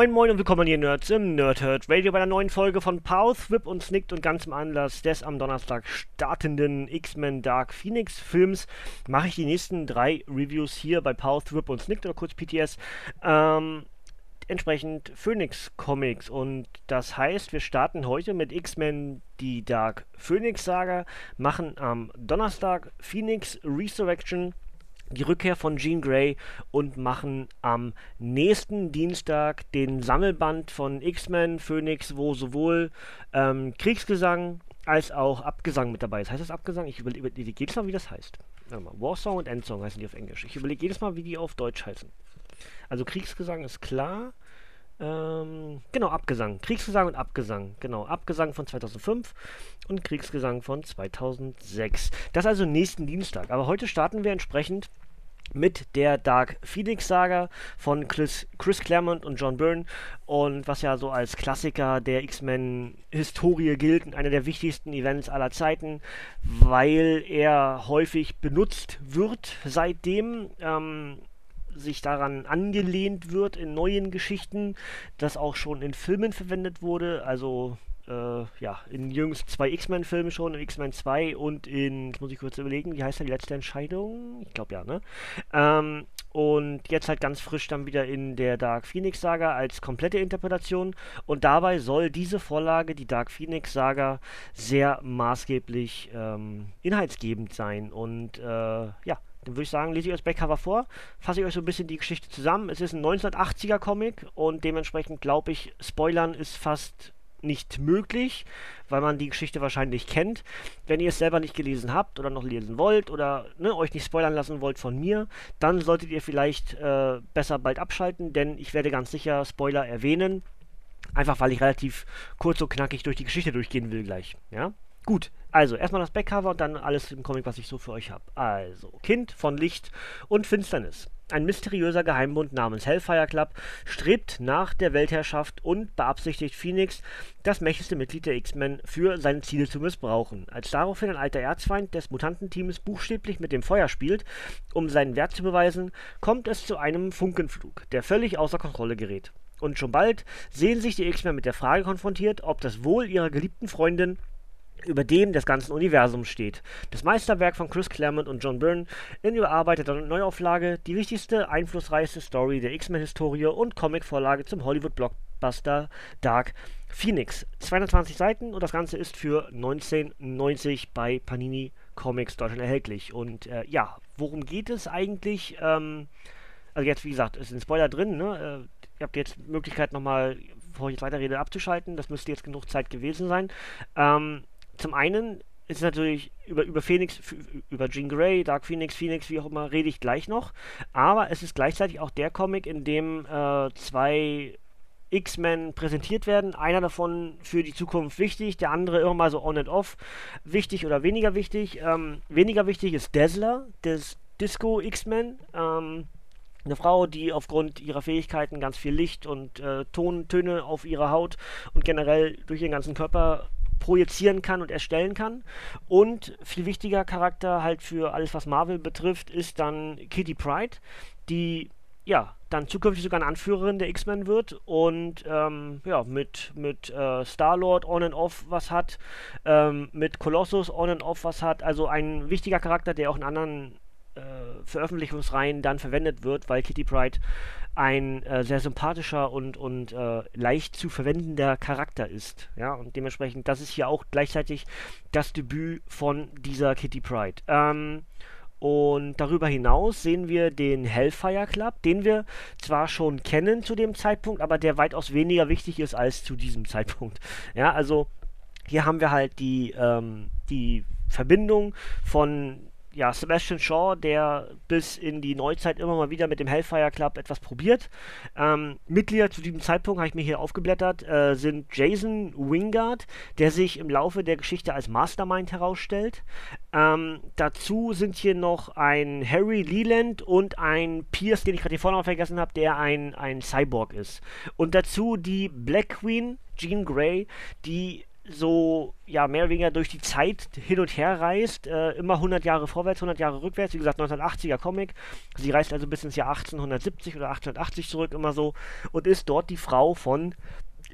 Moin Moin und willkommen hier Nerds im Nerdhurt Radio bei einer neuen Folge von Pause, Whip und Snicked und ganz im Anlass des am Donnerstag startenden X-Men Dark Phoenix Films mache ich die nächsten drei Reviews hier bei Pause, Whip und Snicked oder kurz PTS. Ähm, entsprechend Phoenix Comics und das heißt, wir starten heute mit X-Men die Dark Phoenix Saga, machen am Donnerstag Phoenix Resurrection die Rückkehr von Jean Grey und machen am nächsten Dienstag den Sammelband von X-Men Phoenix, wo sowohl ähm, Kriegsgesang als auch Abgesang mit dabei ist. Heißt das Abgesang? Ich überlege jedes Mal, wie das heißt. Warsong und Endsong heißen die auf Englisch. Ich überlege jedes Mal, wie die auf Deutsch heißen. Also Kriegsgesang ist klar. Ähm, genau, Abgesang. Kriegsgesang und Abgesang. Genau, Abgesang von 2005 und Kriegsgesang von 2006. Das also nächsten Dienstag. Aber heute starten wir entsprechend mit der Dark Phoenix Saga von Chris, Chris Claremont und John Byrne und was ja so als Klassiker der X-Men-Historie gilt und einer der wichtigsten Events aller Zeiten, weil er häufig benutzt wird seitdem. Ähm, sich daran angelehnt wird in neuen Geschichten, das auch schon in Filmen verwendet wurde, also äh, ja, in jüngst zwei X-Men-Filmen schon, in X-Men 2 und in, jetzt muss ich kurz überlegen, wie heißt denn die letzte Entscheidung? Ich glaube ja, ne? Ähm, und jetzt halt ganz frisch dann wieder in der Dark Phoenix Saga als komplette Interpretation. Und dabei soll diese Vorlage, die Dark Phoenix Saga, sehr maßgeblich ähm, inhaltsgebend sein. Und äh, ja, dann würde ich sagen, lese ich euch das Backcover vor, fasse ich euch so ein bisschen die Geschichte zusammen. Es ist ein 1980er Comic und dementsprechend glaube ich, Spoilern ist fast nicht möglich, weil man die Geschichte wahrscheinlich kennt. Wenn ihr es selber nicht gelesen habt oder noch lesen wollt oder ne, euch nicht spoilern lassen wollt von mir, dann solltet ihr vielleicht äh, besser bald abschalten, denn ich werde ganz sicher Spoiler erwähnen. Einfach weil ich relativ kurz und knackig durch die Geschichte durchgehen will gleich. Ja? Gut, also erstmal das Backcover und dann alles im Comic, was ich so für euch habe. Also, Kind von Licht und Finsternis. Ein mysteriöser Geheimbund namens Hellfire Club strebt nach der Weltherrschaft und beabsichtigt Phoenix, das mächtigste Mitglied der X-Men, für seine Ziele zu missbrauchen. Als daraufhin ein alter Erzfeind des Mutantenteams buchstäblich mit dem Feuer spielt, um seinen Wert zu beweisen, kommt es zu einem Funkenflug, der völlig außer Kontrolle gerät. Und schon bald sehen sich die X-Men mit der Frage konfrontiert, ob das Wohl ihrer geliebten Freundin über dem des ganzen Universums steht. Das Meisterwerk von Chris Claremont und John Byrne in überarbeiteter Neuauflage, die wichtigste, einflussreichste Story der X-Men-Historie und Comicvorlage zum Hollywood-Blockbuster Dark Phoenix. 220 Seiten und das Ganze ist für 1990 bei Panini Comics Deutschland erhältlich. Und äh, ja, worum geht es eigentlich? Ähm, also jetzt, wie gesagt, ist ein Spoiler drin, ne? Äh, ihr habt jetzt Möglichkeit nochmal, bevor ich jetzt weiterrede, abzuschalten. Das müsste jetzt genug Zeit gewesen sein. Ähm, zum einen ist natürlich über, über Phoenix, über Jean Grey, Dark Phoenix, Phoenix, wie auch immer, rede ich gleich noch. Aber es ist gleichzeitig auch der Comic, in dem äh, zwei X-Men präsentiert werden. Einer davon für die Zukunft wichtig, der andere immer mal so on and off wichtig oder weniger wichtig. Ähm, weniger wichtig ist Dazzler, des Disco X-Men. Ähm, eine Frau, die aufgrund ihrer Fähigkeiten ganz viel Licht und äh, Ton, Töne auf ihrer Haut und generell durch ihren ganzen Körper projizieren kann und erstellen kann. Und viel wichtiger Charakter halt für alles, was Marvel betrifft, ist dann Kitty Pride, die ja dann zukünftig sogar eine Anführerin der X-Men wird und ähm, ja mit mit äh, Star Lord on and off was hat, ähm, mit Colossus on and off was hat. Also ein wichtiger Charakter, der auch in anderen Veröffentlichungsreihen dann verwendet wird, weil Kitty Pride ein äh, sehr sympathischer und, und äh, leicht zu verwendender Charakter ist. Ja, und dementsprechend, das ist hier auch gleichzeitig das Debüt von dieser Kitty Pride. Ähm, und darüber hinaus sehen wir den Hellfire Club, den wir zwar schon kennen zu dem Zeitpunkt, aber der weitaus weniger wichtig ist als zu diesem Zeitpunkt. Ja, also hier haben wir halt die, ähm, die Verbindung von ja, Sebastian Shaw, der bis in die Neuzeit immer mal wieder mit dem Hellfire Club etwas probiert. Ähm, Mitglieder zu diesem Zeitpunkt, habe ich mir hier aufgeblättert, äh, sind Jason Wingard, der sich im Laufe der Geschichte als Mastermind herausstellt. Ähm, dazu sind hier noch ein Harry Leland und ein Pierce, den ich gerade hier vorne vergessen habe, der ein, ein Cyborg ist. Und dazu die Black Queen, Jean Grey, die so ja mehr oder weniger durch die Zeit hin und her reist, äh, immer 100 Jahre vorwärts, 100 Jahre rückwärts, wie gesagt 1980er Comic. Sie reist also bis ins Jahr 1870 oder 1880 zurück immer so und ist dort die Frau von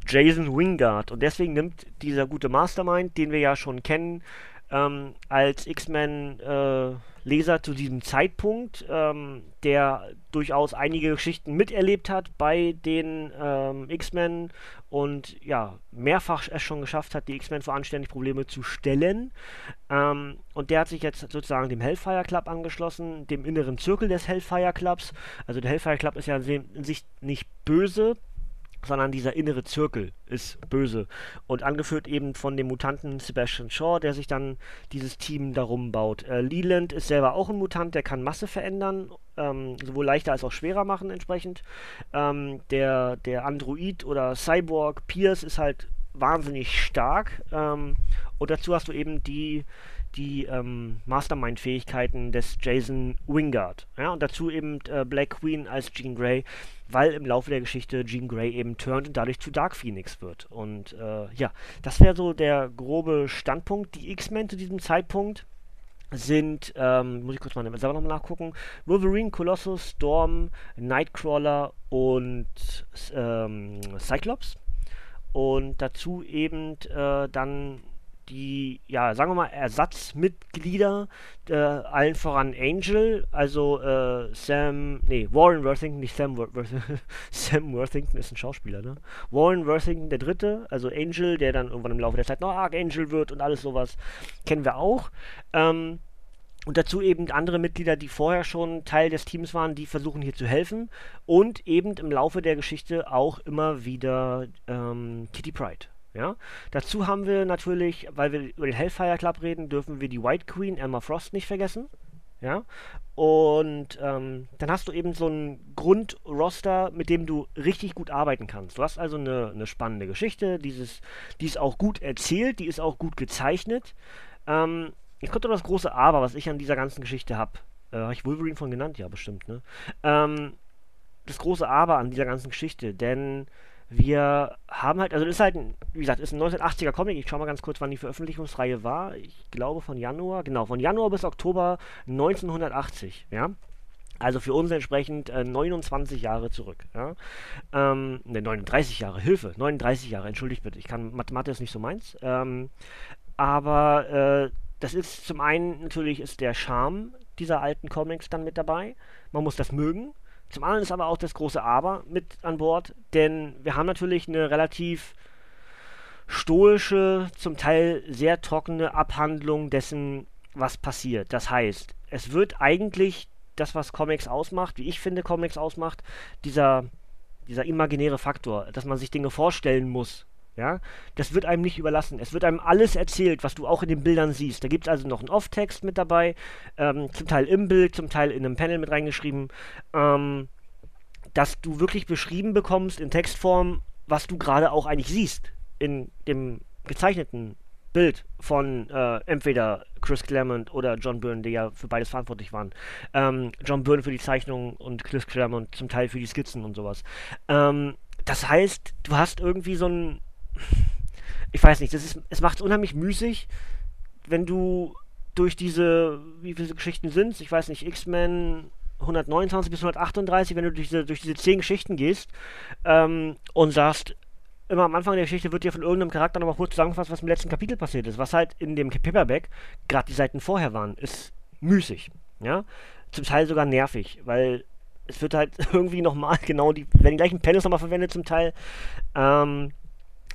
Jason Wingard und deswegen nimmt dieser gute Mastermind, den wir ja schon kennen, ähm, als X-Men-Leser äh, zu diesem Zeitpunkt, ähm, der durchaus einige Geschichten miterlebt hat bei den ähm, X-Men und ja, mehrfach es schon geschafft hat, die X-Men vor anständige Probleme zu stellen. Ähm, und der hat sich jetzt sozusagen dem Hellfire Club angeschlossen, dem inneren Zirkel des Hellfire Clubs. Also der Hellfire Club ist ja in sich nicht böse, sondern dieser innere Zirkel ist böse. Und angeführt eben von dem Mutanten Sebastian Shaw, der sich dann dieses Team darum baut. Äh, Leland ist selber auch ein Mutant, der kann Masse verändern, ähm, sowohl leichter als auch schwerer machen entsprechend. Ähm, der, der Android oder Cyborg Pierce ist halt wahnsinnig stark. Ähm, und dazu hast du eben die die ähm, Mastermind-Fähigkeiten des Jason Wingard. Ja, und dazu eben äh, Black Queen als Jean Grey, weil im Laufe der Geschichte Jean Grey eben turnt und dadurch zu Dark Phoenix wird. Und äh, ja, das wäre so der grobe Standpunkt. Die X-Men zu diesem Zeitpunkt sind, ähm, muss ich kurz mal selber nochmal nachgucken, Wolverine, Colossus, Storm, Nightcrawler und ähm, Cyclops. Und dazu eben äh, dann die, ja, sagen wir mal, Ersatzmitglieder, äh, allen voran Angel, also äh, Sam, nee, Warren Worthington, nicht Sam Worthington, Sam Worthington ist ein Schauspieler, ne? Warren Worthington, der Dritte, also Angel, der dann irgendwann im Laufe der Zeit noch Archangel wird und alles sowas, kennen wir auch. Ähm, und dazu eben andere Mitglieder, die vorher schon Teil des Teams waren, die versuchen hier zu helfen. Und eben im Laufe der Geschichte auch immer wieder ähm, Kitty Pride. Ja? Dazu haben wir natürlich, weil wir über den Hellfire Club reden, dürfen wir die White Queen, Emma Frost, nicht vergessen. Ja? Und ähm, dann hast du eben so ein Grundroster, mit dem du richtig gut arbeiten kannst. Du hast also eine, eine spannende Geschichte, dieses, die ist auch gut erzählt, die ist auch gut gezeichnet. Ähm, jetzt kommt das große Aber, was ich an dieser ganzen Geschichte habe. Äh, habe ich Wolverine von genannt? Ja, bestimmt, ne? Ähm, das große Aber an dieser ganzen Geschichte, denn wir haben halt, also das ist halt, wie gesagt, ist ein 1980er Comic. Ich schau mal ganz kurz, wann die Veröffentlichungsreihe war. Ich glaube von Januar, genau, von Januar bis Oktober 1980, ja. Also für uns entsprechend äh, 29 Jahre zurück. Ja? Ähm, ne, 39 Jahre, Hilfe, 39 Jahre, entschuldigt bitte, ich kann, Mathe ist nicht so meins. Ähm, aber äh, das ist zum einen natürlich ist der Charme dieser alten Comics dann mit dabei. Man muss das mögen. Zum anderen ist aber auch das große Aber mit an Bord, denn wir haben natürlich eine relativ stoische, zum Teil sehr trockene Abhandlung dessen, was passiert. Das heißt, es wird eigentlich das, was Comics ausmacht, wie ich finde, Comics ausmacht, dieser, dieser imaginäre Faktor, dass man sich Dinge vorstellen muss, ja, das wird einem nicht überlassen. Es wird einem alles erzählt, was du auch in den Bildern siehst. Da gibt es also noch einen Off-Text mit dabei, ähm, zum Teil im Bild, zum Teil in einem Panel mit reingeschrieben, ähm, dass du wirklich beschrieben bekommst in Textform, was du gerade auch eigentlich siehst in dem gezeichneten Bild von äh, entweder Chris Claremont oder John Byrne, die ja für beides verantwortlich waren. Ähm, John Byrne für die Zeichnung und Chris Claremont zum Teil für die Skizzen und sowas. Ähm, das heißt, du hast irgendwie so ein ich weiß nicht, das ist, es macht es unheimlich müßig, wenn du durch diese, wie viele Geschichten sind es, ich weiß nicht, X-Men 129 bis 138, wenn du durch diese, durch diese zehn Geschichten gehst ähm, und sagst, immer am Anfang der Geschichte wird dir von irgendeinem Charakter nochmal kurz zusammengefasst, was im letzten Kapitel passiert ist. Was halt in dem Paperback, gerade die Seiten vorher waren, ist müßig. Ja? Zum Teil sogar nervig, weil es wird halt irgendwie nochmal genau die, werden die gleichen Panels nochmal verwendet zum Teil. Ähm,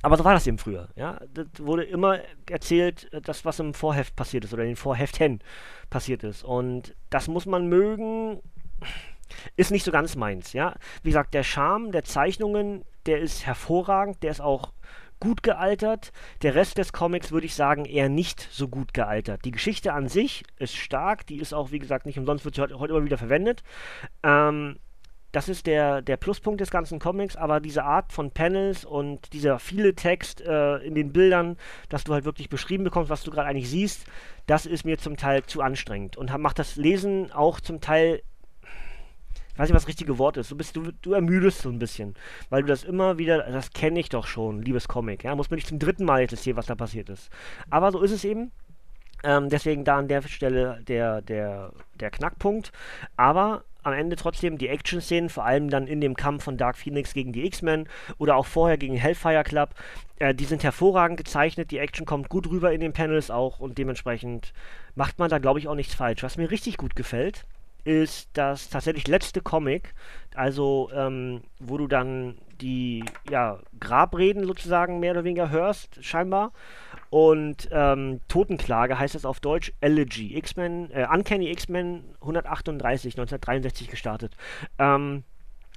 aber so war das eben früher. Ja? Das wurde immer erzählt, das, was im Vorheft passiert ist oder in den Vorheften passiert ist. Und das muss man mögen, ist nicht so ganz meins. Ja? Wie gesagt, der Charme der Zeichnungen, der ist hervorragend, der ist auch gut gealtert. Der Rest des Comics würde ich sagen eher nicht so gut gealtert. Die Geschichte an sich ist stark, die ist auch, wie gesagt, nicht umsonst, wird sie heute, heute immer wieder verwendet. Ähm, das ist der, der Pluspunkt des ganzen Comics, aber diese Art von Panels und dieser viele Text äh, in den Bildern, dass du halt wirklich beschrieben bekommst, was du gerade eigentlich siehst, das ist mir zum Teil zu anstrengend und macht das Lesen auch zum Teil ich weiß nicht, was das richtige Wort ist. Du, bist, du, du ermüdest so ein bisschen, weil du das immer wieder, das kenne ich doch schon, liebes Comic, ja, muss mir nicht zum dritten Mal jetzt erzählen, was da passiert ist. Aber so ist es eben. Ähm, deswegen da an der Stelle der, der, der Knackpunkt. Aber am Ende trotzdem die Action-Szenen, vor allem dann in dem Kampf von Dark Phoenix gegen die X-Men oder auch vorher gegen Hellfire Club, äh, die sind hervorragend gezeichnet, die Action kommt gut rüber in den Panels auch und dementsprechend macht man da, glaube ich, auch nichts falsch. Was mir richtig gut gefällt, ist das tatsächlich letzte Comic, also ähm, wo du dann die ja, Grabreden sozusagen mehr oder weniger hörst, scheinbar. Und ähm, Totenklage heißt es auf Deutsch Elegy. X-Men, äh, Uncanny X-Men 138, 1963 gestartet. Ähm,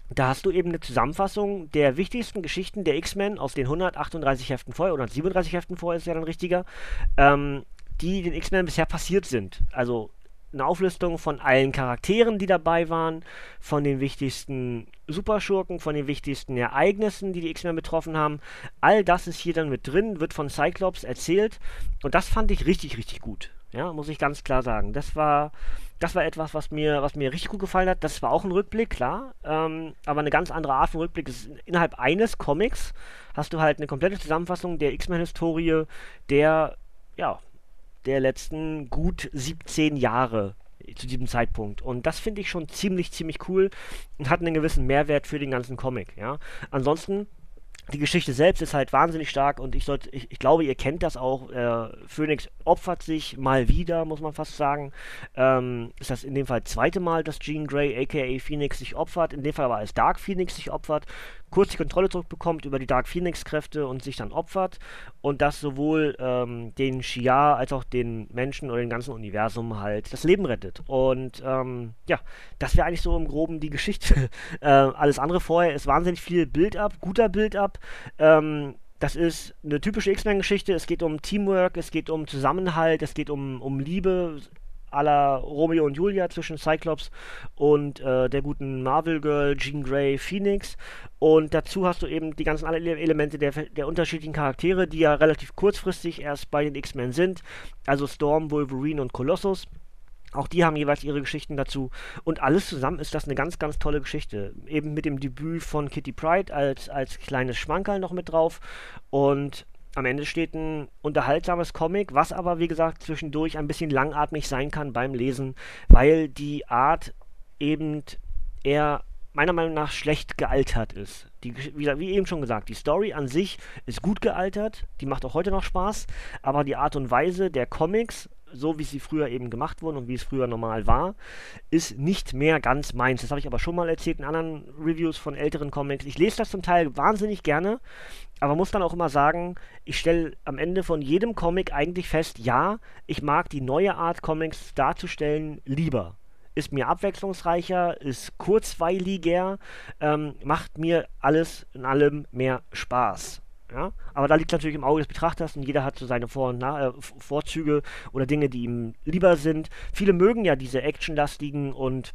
da hast du eben eine Zusammenfassung der wichtigsten Geschichten der X-Men aus den 138 Heften vorher, oder 137 Heften vorher ist ja dann richtiger, ähm, die den X-Men bisher passiert sind. Also eine Auflistung von allen Charakteren, die dabei waren, von den wichtigsten Superschurken, von den wichtigsten Ereignissen, die die X-Men betroffen haben. All das ist hier dann mit drin, wird von Cyclops erzählt und das fand ich richtig, richtig gut. Ja, muss ich ganz klar sagen. Das war, das war etwas, was mir, was mir richtig gut gefallen hat. Das war auch ein Rückblick, klar, ähm, aber eine ganz andere Art von Rückblick. Ist, innerhalb eines Comics hast du halt eine komplette Zusammenfassung der X-Men-Historie, der, ja, der letzten gut 17 Jahre zu diesem Zeitpunkt. Und das finde ich schon ziemlich, ziemlich cool und hat einen gewissen Mehrwert für den ganzen Comic. Ja? Ansonsten die Geschichte selbst ist halt wahnsinnig stark und ich, sollte, ich, ich glaube, ihr kennt das auch. Äh, Phoenix opfert sich mal wieder, muss man fast sagen. Ähm, ist das in dem Fall zweite Mal, dass Jean Grey, aka Phoenix, sich opfert. In dem Fall aber als Dark Phoenix sich opfert kurz die Kontrolle zurückbekommt über die Dark Phoenix-Kräfte und sich dann opfert. Und das sowohl ähm, den Shia als auch den Menschen oder dem ganzen Universum halt das Leben rettet. Und ähm, ja, das wäre eigentlich so im Groben die Geschichte. äh, alles andere vorher ist wahnsinnig viel Build-up, guter Build-up. Ähm, das ist eine typische X-Men-Geschichte. Es geht um Teamwork, es geht um Zusammenhalt, es geht um, um Liebe, aller Romeo und Julia zwischen Cyclops und äh, der guten Marvel Girl Jean Grey Phoenix. Und dazu hast du eben die ganzen Elemente der, der unterschiedlichen Charaktere, die ja relativ kurzfristig erst bei den X-Men sind. Also Storm, Wolverine und Colossus. Auch die haben jeweils ihre Geschichten dazu. Und alles zusammen ist das eine ganz, ganz tolle Geschichte. Eben mit dem Debüt von Kitty Pride als, als kleines Schmankerl noch mit drauf. Und am Ende steht ein unterhaltsames Comic, was aber, wie gesagt, zwischendurch ein bisschen langatmig sein kann beim Lesen, weil die Art eben eher meiner Meinung nach schlecht gealtert ist. Die, wie, wie, eben schon gesagt, die Story an sich ist gut gealtert, die macht auch heute noch Spaß, aber die Art und Weise der Comics so wie sie früher eben gemacht wurden und wie es früher normal war, ist nicht mehr ganz meins. Das habe ich aber schon mal erzählt in anderen Reviews von älteren Comics. Ich lese das zum Teil wahnsinnig gerne, aber muss dann auch immer sagen, ich stelle am Ende von jedem Comic eigentlich fest, ja, ich mag die neue Art Comics darzustellen lieber ist mir abwechslungsreicher, ist kurzweiliger, ähm, macht mir alles in allem mehr Spaß. Ja? Aber da liegt natürlich im Auge des Betrachters und jeder hat so seine Vor äh, Vorzüge oder Dinge, die ihm lieber sind. Viele mögen ja diese actionlastigen und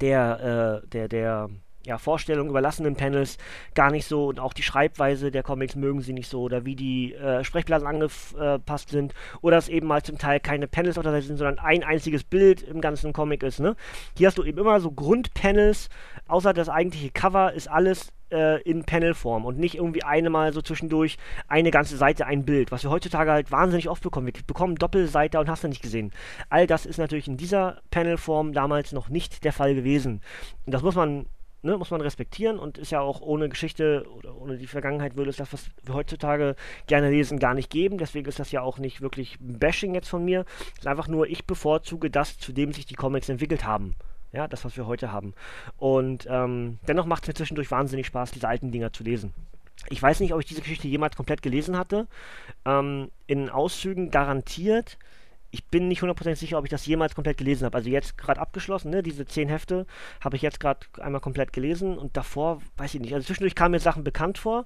der, äh, der, der ja, Vorstellung überlassenen Panels gar nicht so und auch die Schreibweise der Comics mögen sie nicht so oder wie die äh, Sprechblasen angepasst sind oder dass eben mal zum Teil keine Panels auf der Seite sind, sondern ein einziges Bild im ganzen Comic ist. Ne? Hier hast du eben immer so Grundpanels, außer das eigentliche Cover ist alles äh, in Panelform und nicht irgendwie eine mal so zwischendurch eine ganze Seite ein Bild, was wir heutzutage halt wahnsinnig oft bekommen. Wir bekommen Doppelseite und hast du nicht gesehen. All das ist natürlich in dieser Panelform damals noch nicht der Fall gewesen. Und das muss man ne, muss man respektieren und ist ja auch ohne Geschichte oder ohne die Vergangenheit würde es das, was wir heutzutage gerne lesen, gar nicht geben. Deswegen ist das ja auch nicht wirklich Bashing jetzt von mir. Es ist einfach nur, ich bevorzuge das, zu dem sich die Comics entwickelt haben. Ja, das, was wir heute haben. Und ähm, dennoch macht es mir zwischendurch wahnsinnig Spaß, diese alten Dinger zu lesen. Ich weiß nicht, ob ich diese Geschichte jemals komplett gelesen hatte. Ähm, in Auszügen garantiert ich bin nicht hundertprozentig sicher, ob ich das jemals komplett gelesen habe. Also jetzt gerade abgeschlossen, ne? Diese zehn Hefte habe ich jetzt gerade einmal komplett gelesen und davor weiß ich nicht. Also zwischendurch kamen mir Sachen bekannt vor,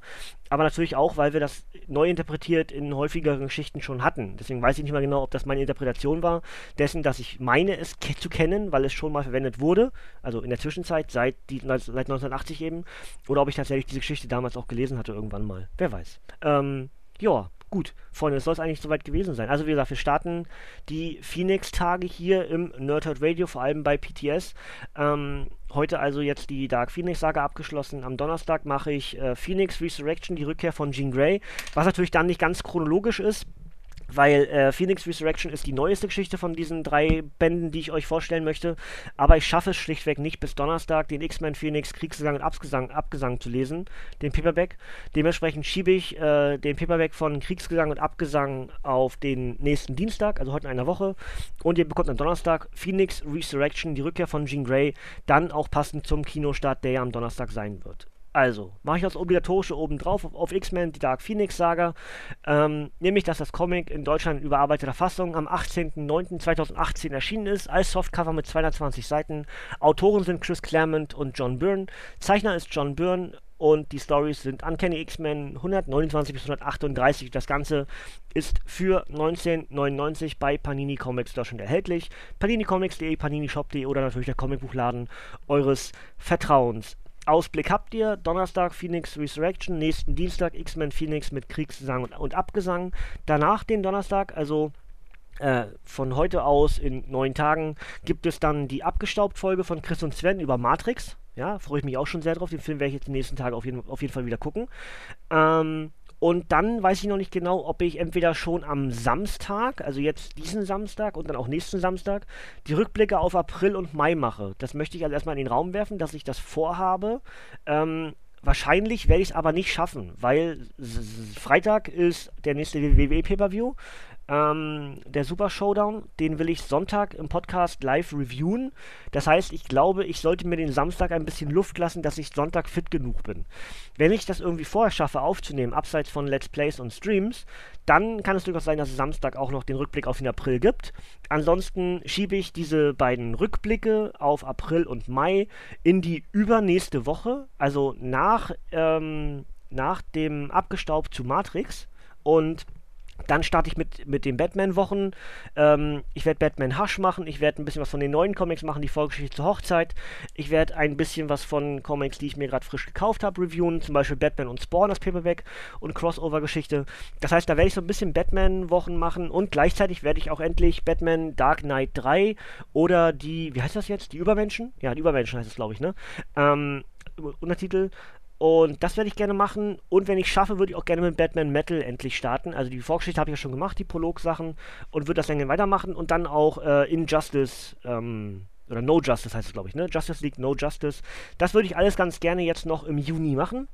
aber natürlich auch, weil wir das neu interpretiert in häufigeren Geschichten schon hatten. Deswegen weiß ich nicht mal genau, ob das meine Interpretation war dessen, dass ich meine es ke zu kennen, weil es schon mal verwendet wurde, also in der Zwischenzeit seit, die, seit 1980 eben, oder ob ich tatsächlich diese Geschichte damals auch gelesen hatte irgendwann mal. Wer weiß. Ähm, ja, Gut, Freunde, es soll es eigentlich soweit gewesen sein. Also wie gesagt, wir starten die Phoenix-Tage hier im Nerdhurt Radio, vor allem bei PTS. Ähm, heute also jetzt die Dark Phoenix-Saga abgeschlossen. Am Donnerstag mache ich äh, Phoenix Resurrection, die Rückkehr von Jean Grey, was natürlich dann nicht ganz chronologisch ist weil äh, Phoenix Resurrection ist die neueste Geschichte von diesen drei Bänden, die ich euch vorstellen möchte. Aber ich schaffe es schlichtweg nicht, bis Donnerstag den X-Men Phoenix Kriegsgesang und Abgesang, Abgesang zu lesen, den Paperback. Dementsprechend schiebe ich äh, den Paperback von Kriegsgesang und Abgesang auf den nächsten Dienstag, also heute in einer Woche. Und ihr bekommt am Donnerstag Phoenix Resurrection, die Rückkehr von Jean Grey, dann auch passend zum Kinostart, der ja am Donnerstag sein wird. Also, mache ich das obligatorische oben drauf auf, auf X-Men, die Dark Phoenix Saga. Ähm, nämlich, dass das Comic in Deutschland in überarbeiteter Fassung am 18.09.2018 erschienen ist, als Softcover mit 220 Seiten. Autoren sind Chris Claremont und John Byrne. Zeichner ist John Byrne und die Stories sind Uncanny X-Men 129 bis 138. Das Ganze ist für 1999 bei Panini Comics Deutschland erhältlich. paninicomics.de, paninishop.de oder natürlich der Comicbuchladen eures Vertrauens. Ausblick habt ihr. Donnerstag Phoenix Resurrection, nächsten Dienstag X-Men Phoenix mit Kriegsgesang und, und, Abgesang. Danach den Donnerstag, also äh, von heute aus in neun Tagen, gibt es dann die Abgestaubt-Folge von Chris und Sven über Matrix. Ja, freue ich mich auch schon sehr drauf. Den Film werde ich jetzt die nächsten Tage auf jeden, auf jeden Fall wieder gucken. Ähm, und dann weiß ich noch nicht genau, ob ich entweder schon am Samstag, also jetzt diesen Samstag und dann auch nächsten Samstag, die Rückblicke auf April und Mai mache. Das möchte ich also erstmal in den Raum werfen, dass ich das vorhabe. Ähm, wahrscheinlich werde ich es aber nicht schaffen, weil Freitag ist der nächste WWE Pay-Per-View. Ähm, der Super Showdown, den will ich Sonntag im Podcast live reviewen. Das heißt, ich glaube, ich sollte mir den Samstag ein bisschen Luft lassen, dass ich Sonntag fit genug bin. Wenn ich das irgendwie vorher schaffe aufzunehmen, abseits von Let's Plays und Streams, dann kann es durchaus sein, dass es Samstag auch noch den Rückblick auf den April gibt. Ansonsten schiebe ich diese beiden Rückblicke auf April und Mai in die übernächste Woche, also nach, ähm, nach dem Abgestaubt zu Matrix. Und dann starte ich mit, mit den Batman-Wochen. Ähm, ich werde Batman Hush machen. Ich werde ein bisschen was von den neuen Comics machen, die Vorgeschichte zur Hochzeit. Ich werde ein bisschen was von Comics, die ich mir gerade frisch gekauft habe, reviewen. Zum Beispiel Batman und Spawn, das Paperback und Crossover-Geschichte. Das heißt, da werde ich so ein bisschen Batman-Wochen machen und gleichzeitig werde ich auch endlich Batman Dark Knight 3 oder die, wie heißt das jetzt? Die Übermenschen? Ja, die Übermenschen heißt es, glaube ich, ne? Ähm, Untertitel und das werde ich gerne machen. Und wenn ich schaffe, würde ich auch gerne mit Batman Metal endlich starten. Also die Vorgeschichte habe ich ja schon gemacht, die Prolog-Sachen. Und würde das dann weitermachen. Und dann auch äh, Injustice, ähm, oder No Justice heißt es, glaube ich, ne? Justice League, No Justice. Das würde ich alles ganz gerne jetzt noch im Juni machen.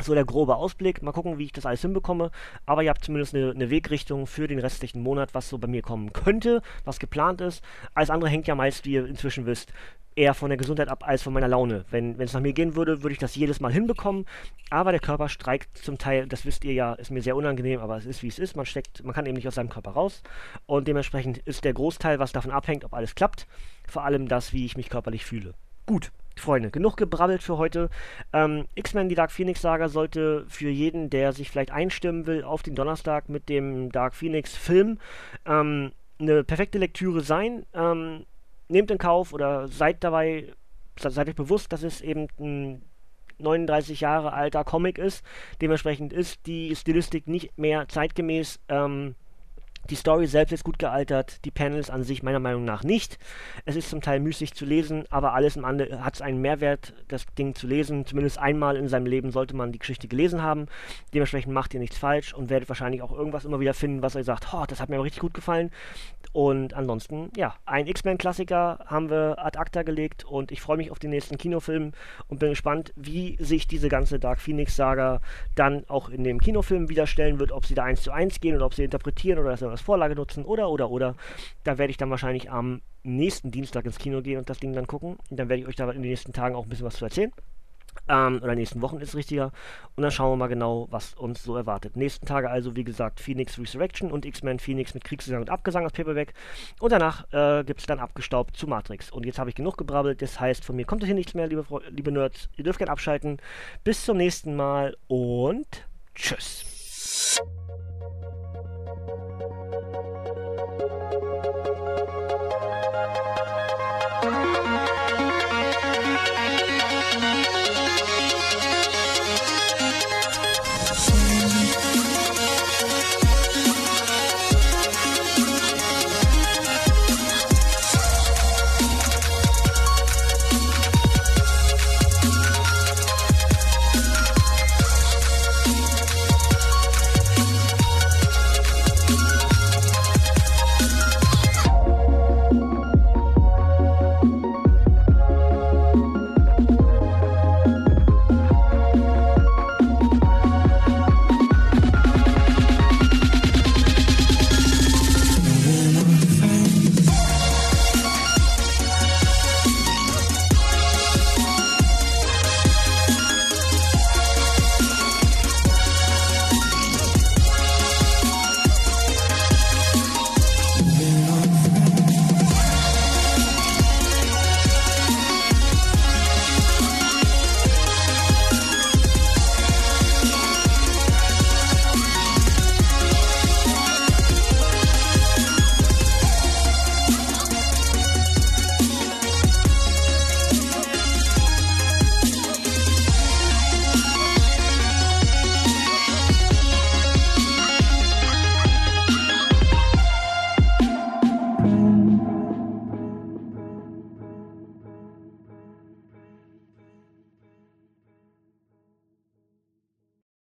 So der grobe Ausblick. Mal gucken, wie ich das alles hinbekomme. Aber ihr habt zumindest eine, eine, Wegrichtung für den restlichen Monat, was so bei mir kommen könnte, was geplant ist. Alles andere hängt ja meist, wie ihr inzwischen wisst, eher von der Gesundheit ab als von meiner Laune. Wenn es nach mir gehen würde, würde ich das jedes Mal hinbekommen. Aber der Körper streikt zum Teil, das wisst ihr ja, ist mir sehr unangenehm, aber es ist wie es ist. Man steckt, man kann eben nicht aus seinem Körper raus. Und dementsprechend ist der Großteil, was davon abhängt, ob alles klappt. Vor allem das, wie ich mich körperlich fühle. Gut. Freunde, genug gebrabbelt für heute. Ähm, X-Men, die Dark Phoenix Saga, sollte für jeden, der sich vielleicht einstimmen will, auf den Donnerstag mit dem Dark Phoenix Film ähm, eine perfekte Lektüre sein. Ähm, nehmt in Kauf oder seid dabei, seid euch bewusst, dass es eben ein 39 Jahre alter Comic ist. Dementsprechend ist die Stilistik nicht mehr zeitgemäß. Ähm, die Story selbst ist gut gealtert, die Panels an sich meiner Meinung nach nicht. Es ist zum Teil müßig zu lesen, aber alles im anderen hat es einen Mehrwert, das Ding zu lesen. Zumindest einmal in seinem Leben sollte man die Geschichte gelesen haben. Dementsprechend macht ihr nichts falsch und werdet wahrscheinlich auch irgendwas immer wieder finden, was euch sagt, oh, das hat mir aber richtig gut gefallen. Und ansonsten, ja, ein X-Men-Klassiker haben wir ad acta gelegt und ich freue mich auf den nächsten Kinofilm und bin gespannt, wie sich diese ganze Dark Phoenix-Saga dann auch in dem Kinofilm wiederstellen wird, ob sie da eins zu eins gehen oder ob sie interpretieren oder das als Vorlage nutzen oder, oder, oder. Da werde ich dann wahrscheinlich am nächsten Dienstag ins Kino gehen und das Ding dann gucken. Und dann werde ich euch da in den nächsten Tagen auch ein bisschen was zu erzählen. Ähm, oder nächsten Wochen ist richtiger. Und dann schauen wir mal genau, was uns so erwartet. Nächsten Tage also, wie gesagt, Phoenix Resurrection und X-Men Phoenix mit Kriegsgesang und Abgesang als Paperback. Und danach äh, gibt es dann abgestaubt zu Matrix. Und jetzt habe ich genug gebrabbelt. Das heißt, von mir kommt hier nichts mehr, liebe, liebe Nerds. Ihr dürft gerne abschalten. Bis zum nächsten Mal und tschüss.